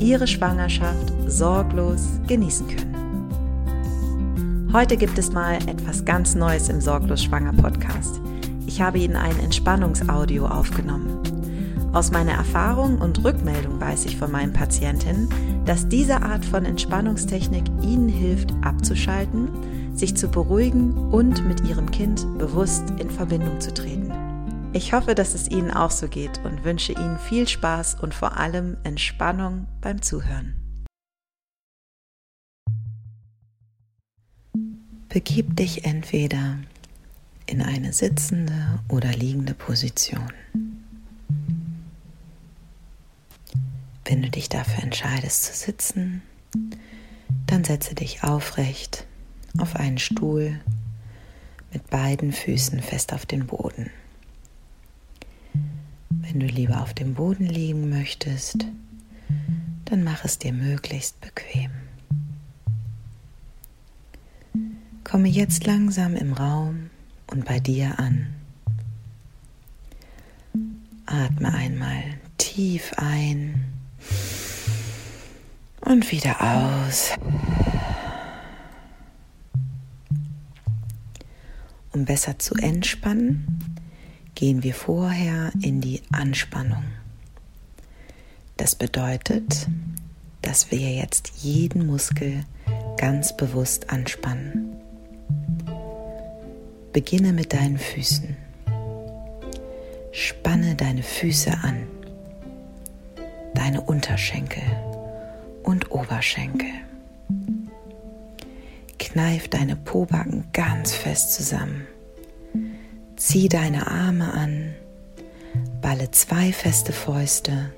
Ihre Schwangerschaft sorglos genießen können. Heute gibt es mal etwas ganz Neues im Sorglos Schwanger Podcast. Ich habe Ihnen ein Entspannungsaudio aufgenommen. Aus meiner Erfahrung und Rückmeldung weiß ich von meinen Patientinnen, dass diese Art von Entspannungstechnik Ihnen hilft, abzuschalten, sich zu beruhigen und mit Ihrem Kind bewusst in Verbindung zu treten. Ich hoffe, dass es Ihnen auch so geht und wünsche Ihnen viel Spaß und vor allem Entspannung beim Zuhören. Begib dich entweder in eine sitzende oder liegende Position. Wenn du dich dafür entscheidest zu sitzen, dann setze dich aufrecht auf einen Stuhl mit beiden Füßen fest auf den Boden. Wenn du lieber auf dem Boden liegen möchtest, dann mach es dir möglichst bequem. Komme jetzt langsam im Raum und bei dir an. Atme einmal tief ein und wieder aus. Um besser zu entspannen, gehen wir vorher in die Anspannung. Das bedeutet, dass wir jetzt jeden Muskel ganz bewusst anspannen. Beginne mit deinen Füßen. Spanne deine Füße an, deine Unterschenkel und Oberschenkel. Kneif deine Pobacken ganz fest zusammen Zieh deine Arme an, balle zwei feste Fäuste,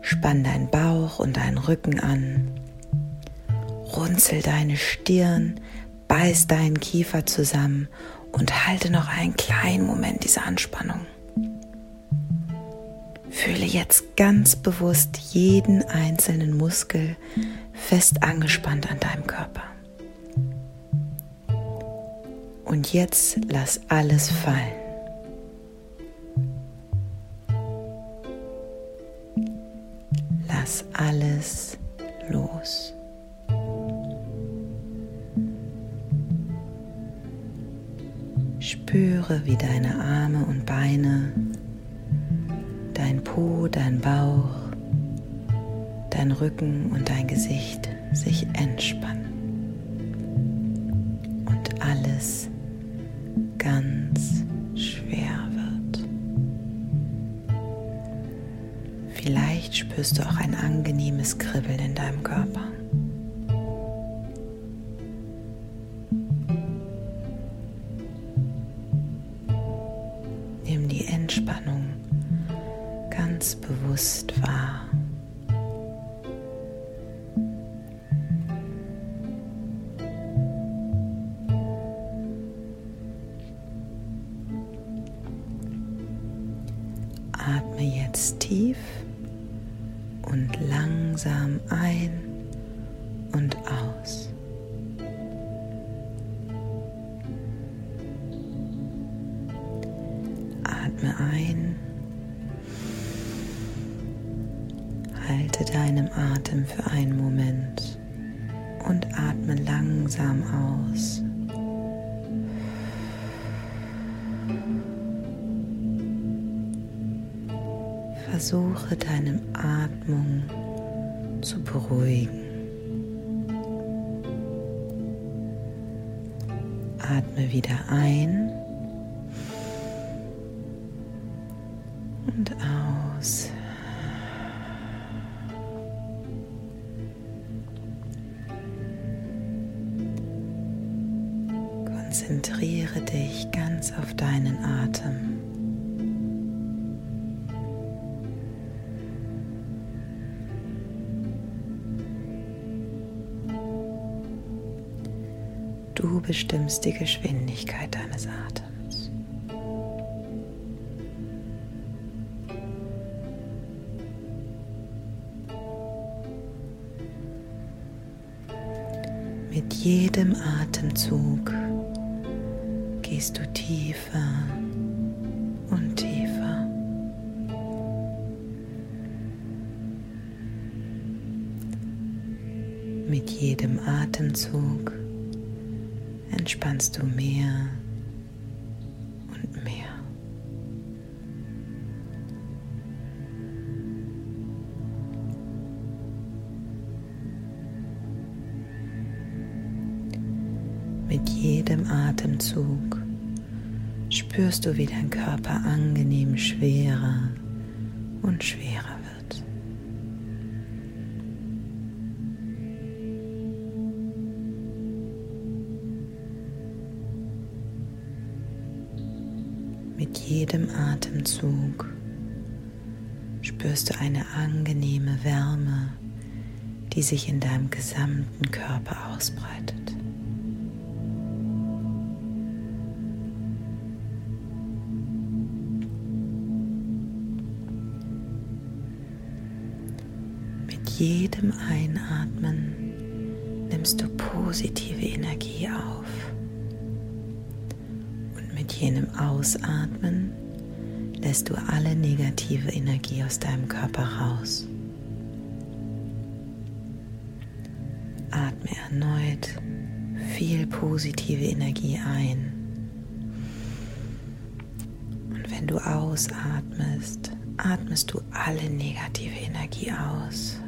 spann deinen Bauch und deinen Rücken an, runzel deine Stirn, beiß deinen Kiefer zusammen und halte noch einen kleinen Moment diese Anspannung. Fühle jetzt ganz bewusst jeden einzelnen Muskel fest angespannt an deinem Körper. Und jetzt lass alles fallen. Lass alles los. Spüre, wie deine Arme und Beine, dein Po, dein Bauch, dein Rücken und dein Gesicht sich entspannen. Vielleicht spürst du auch ein angenehmes Kribbeln in deinem Körper. Atme ein. Halte deinem Atem für einen Moment und atme langsam aus. Versuche deine Atmung zu beruhigen. Atme wieder ein und aus. Konzentriere dich ganz auf deinen Atem. Du bestimmst die Geschwindigkeit deines Atems. Jedem Atemzug gehst du tiefer und tiefer. Mit jedem Atemzug entspannst du mehr jedem Atemzug spürst du, wie dein Körper angenehm schwerer und schwerer wird. Mit jedem Atemzug spürst du eine angenehme Wärme, die sich in deinem gesamten Körper ausbreitet. Jedem Einatmen nimmst du positive Energie auf jenem Ausatmen lässt du alle negative Energie aus deinem Körper raus. Atme erneut viel positive Energie ein. Und wenn du ausatmest, atmest du alle negative Energie aus.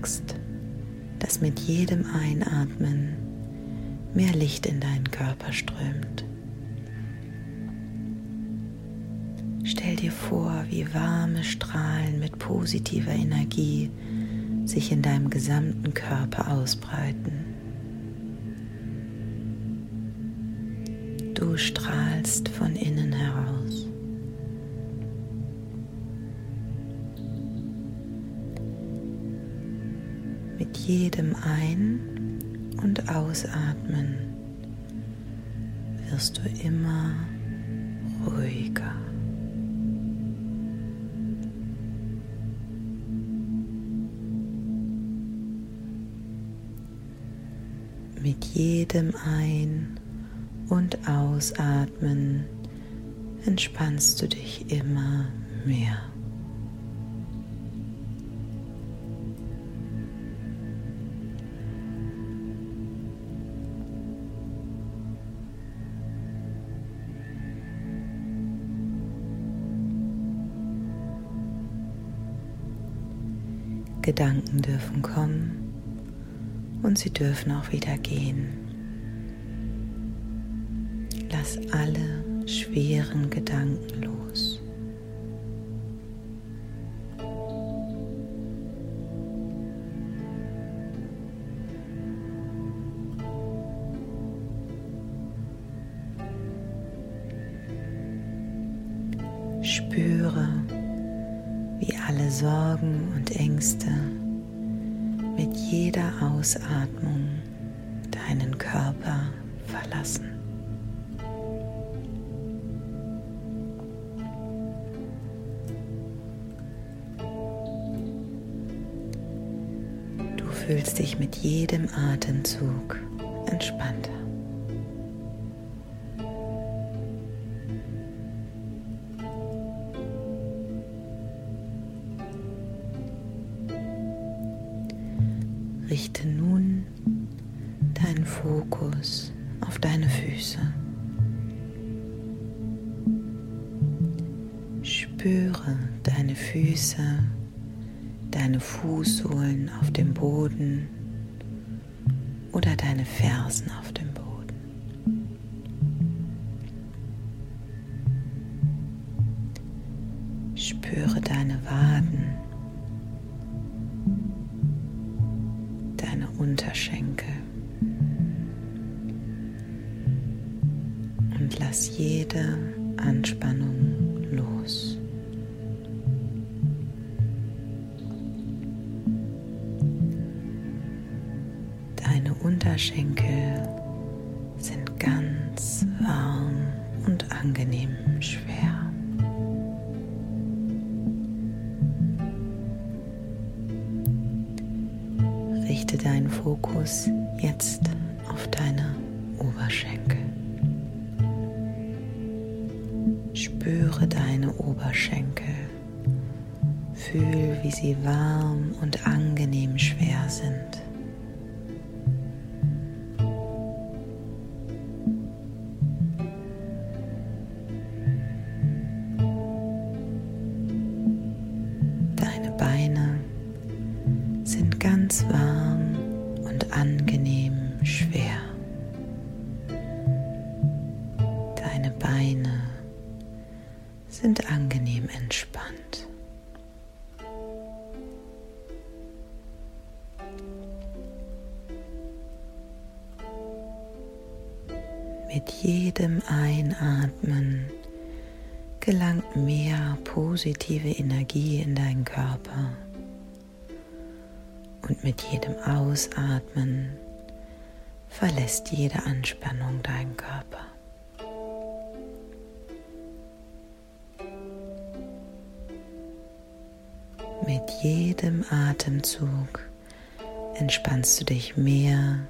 Merkst, dass mit jedem Einatmen mehr Licht in deinen Körper strömt. Stell dir vor, wie warme Strahlen mit positiver Energie sich in deinem gesamten Körper ausbreiten. Mit jedem Ein- und Ausatmen wirst du immer ruhiger. Mit jedem Ein- und Ausatmen entspannst du dich immer mehr. Gedanken dürfen kommen und sie dürfen auch wieder gehen. Lass alle schweren Gedanken los. Deinen Körper verlassen. Du fühlst dich mit jedem Atemzug entspannter. Fußsohlen auf dem Boden oder deine Fersen auf dem Fokus jetzt auf deine Oberschenkel. Spüre deine Oberschenkel. Fühl, wie sie warm und angenehm schwer sind. Beine sind angenehm entspannt. Mit jedem Einatmen gelangt mehr positive Energie in deinen Körper. Und mit jedem Ausatmen verlässt jede Anspannung deinen Körper. Mit jedem Atemzug entspannst du dich mehr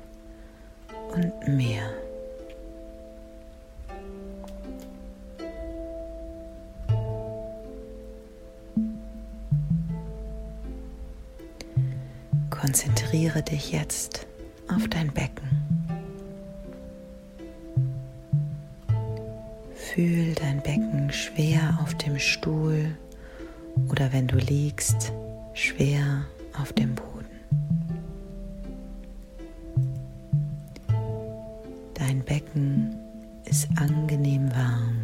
und mehr. Konzentriere dich jetzt auf dein Becken. Fühl dein Becken schwer auf dem Stuhl oder wenn du liegst, schwer auf dem Boden. Dein Becken ist angenehm warm.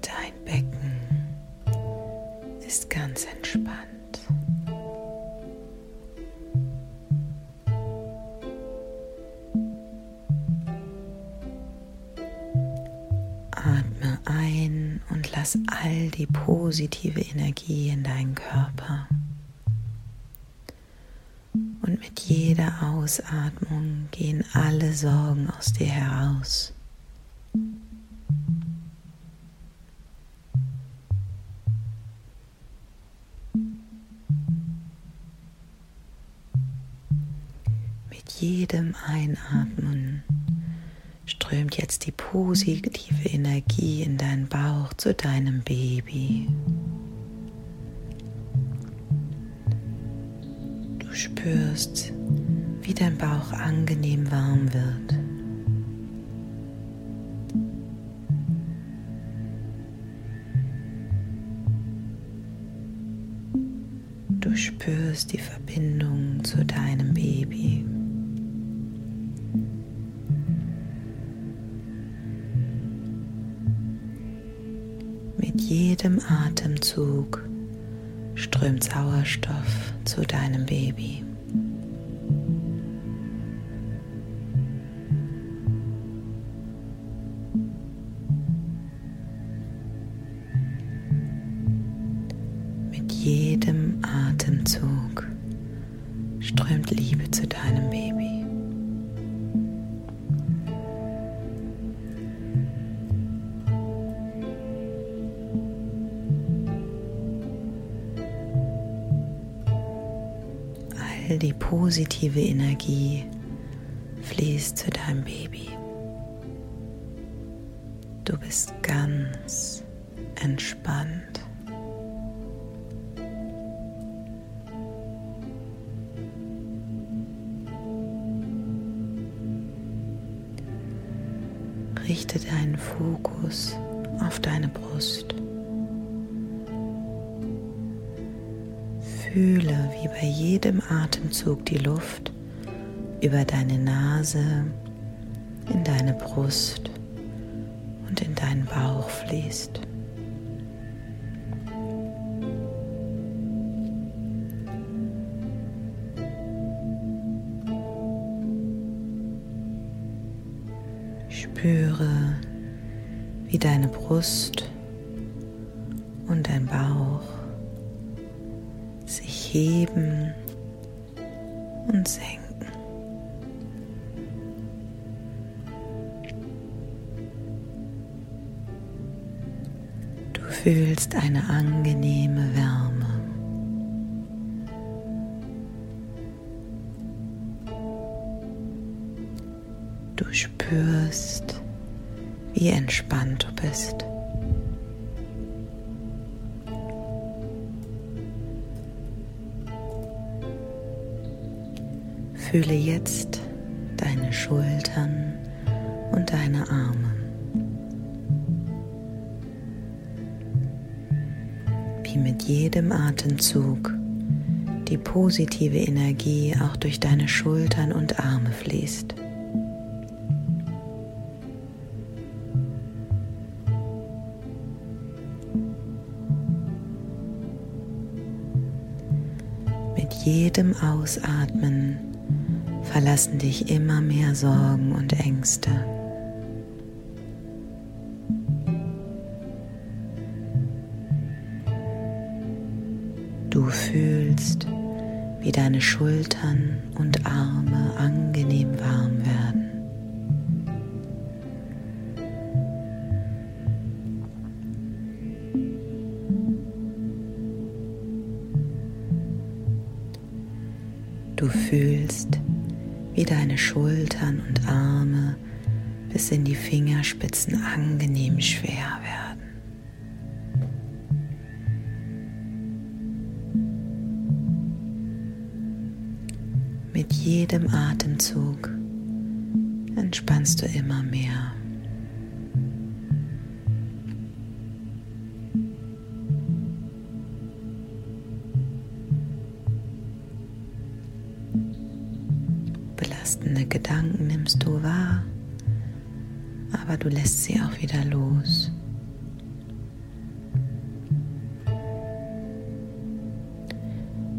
Dein Becken ist ganz entspannt. Die positive Energie in deinen Körper. Und mit jeder Ausatmung gehen alle Sorgen aus dir heraus. Positive Energie in deinen Bauch zu deinem Baby. Du spürst, wie dein Bauch angenehm warm wird. Du spürst die Verbindung zu deinem Baby. Jedem Atemzug strömt Sauerstoff zu deinem Baby. Mit jedem Atemzug strömt Liebe zu deinem Baby. Positive Energie fließt zu deinem Baby. Du bist ganz entspannt. Richte deinen Fokus auf deine Brust. Fühle, wie bei jedem Atemzug die Luft über deine Nase in deine Brust und in deinen Bauch fließt. Heben und senken. Du fühlst eine angenehme Wärme. Du spürst, wie entspannt du bist. Fühle jetzt deine Schultern und deine Arme. Wie mit jedem Atemzug die positive Energie auch durch deine Schultern und Arme fließt. Mit jedem Ausatmen verlassen dich immer mehr Sorgen und Ängste. Du fühlst, wie deine Schultern und Arme angenehm warm werden. Du fühlst, wie deine Schultern und Arme bis in die Fingerspitzen angenehm schwer werden. Mit jedem Atemzug entspannst du immer mehr. Belastende Gedanken nimmst du wahr, aber du lässt sie auch wieder los.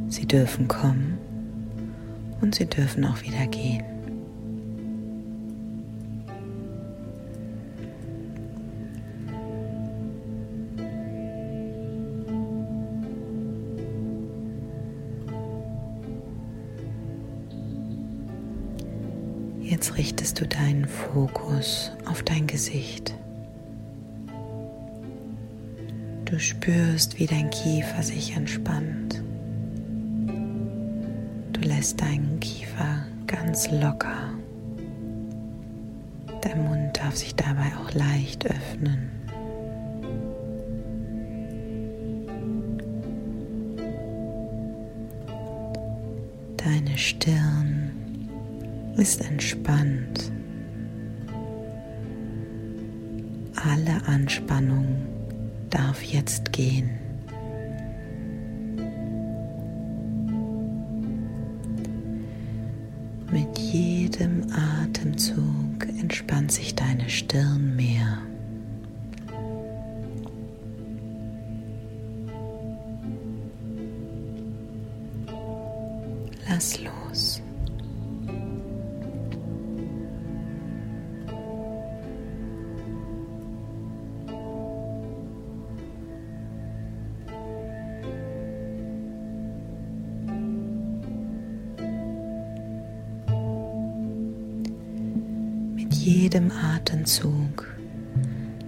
Sie dürfen kommen und sie dürfen auch wieder gehen. Du deinen Fokus auf dein Gesicht. Du spürst, wie dein Kiefer sich entspannt. Du lässt deinen Kiefer ganz locker. Dein Mund darf sich dabei auch leicht öffnen. Deine Stirn ist entspannt. Alle Anspannung darf jetzt gehen. Mit jedem Atemzug entspannt sich deine Stirn mehr. Lass los. Atemzug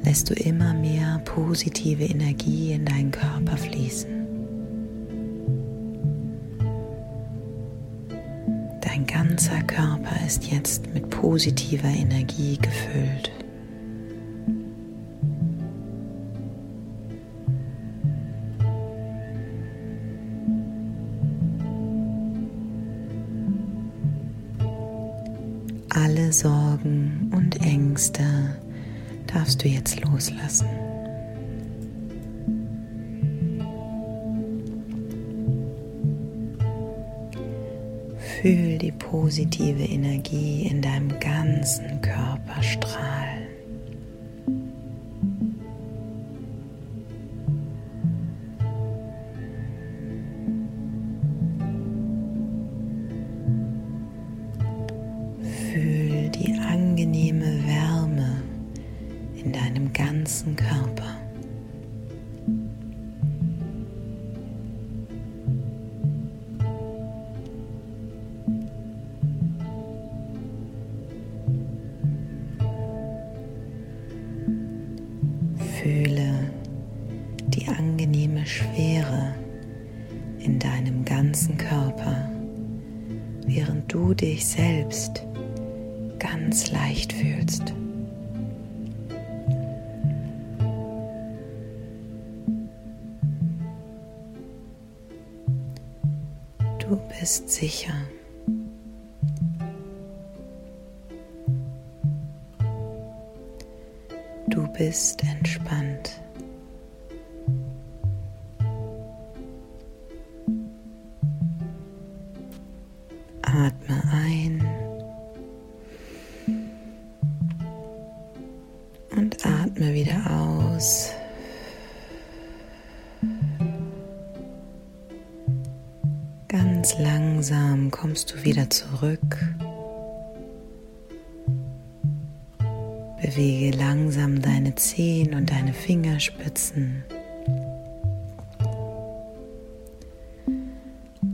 lässt du immer mehr positive Energie in deinen Körper fließen. Dein ganzer Körper ist jetzt mit positiver Energie gefüllt. Alle Sorgen und Ängste darfst du jetzt loslassen. Fühl die positive Energie in deinem ganzen Körper strahlen. Fühl angenehme Wärme in deinem ganzen Körper. Du bist sicher. Du bist entspannt.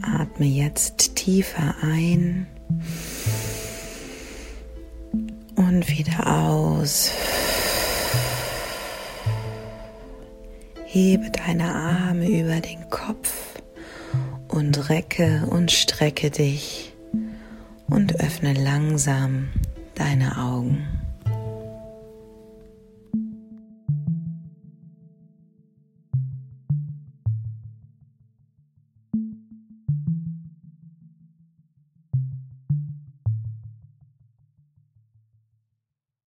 Atme jetzt tiefer ein und wieder aus. Hebe deine Arme über den Kopf und recke und strecke dich und öffne langsam deine Augen.